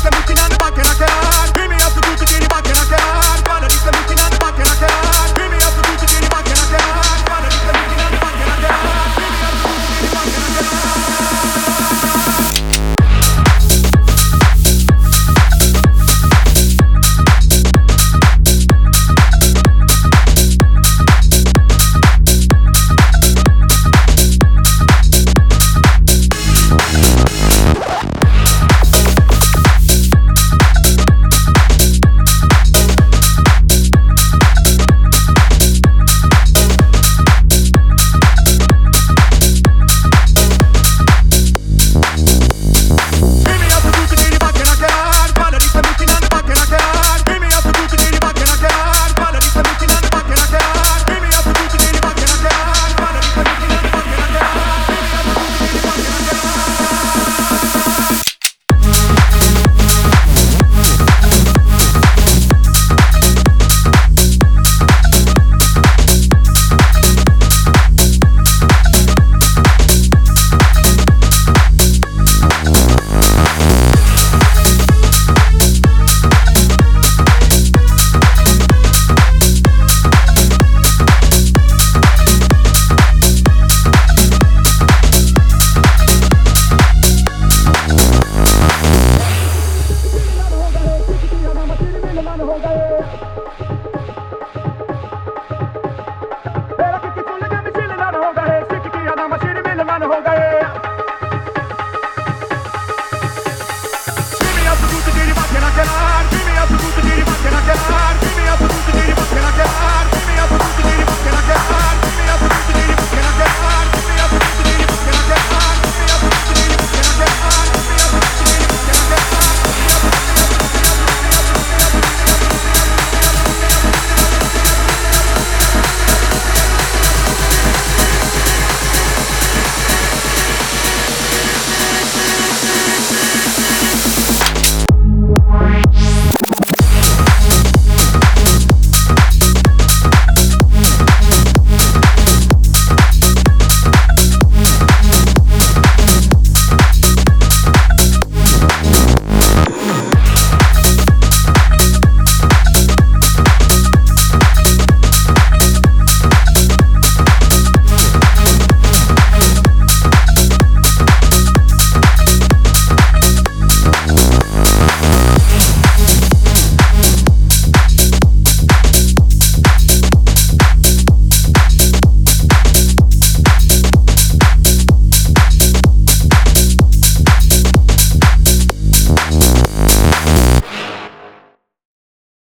se mucchina and I che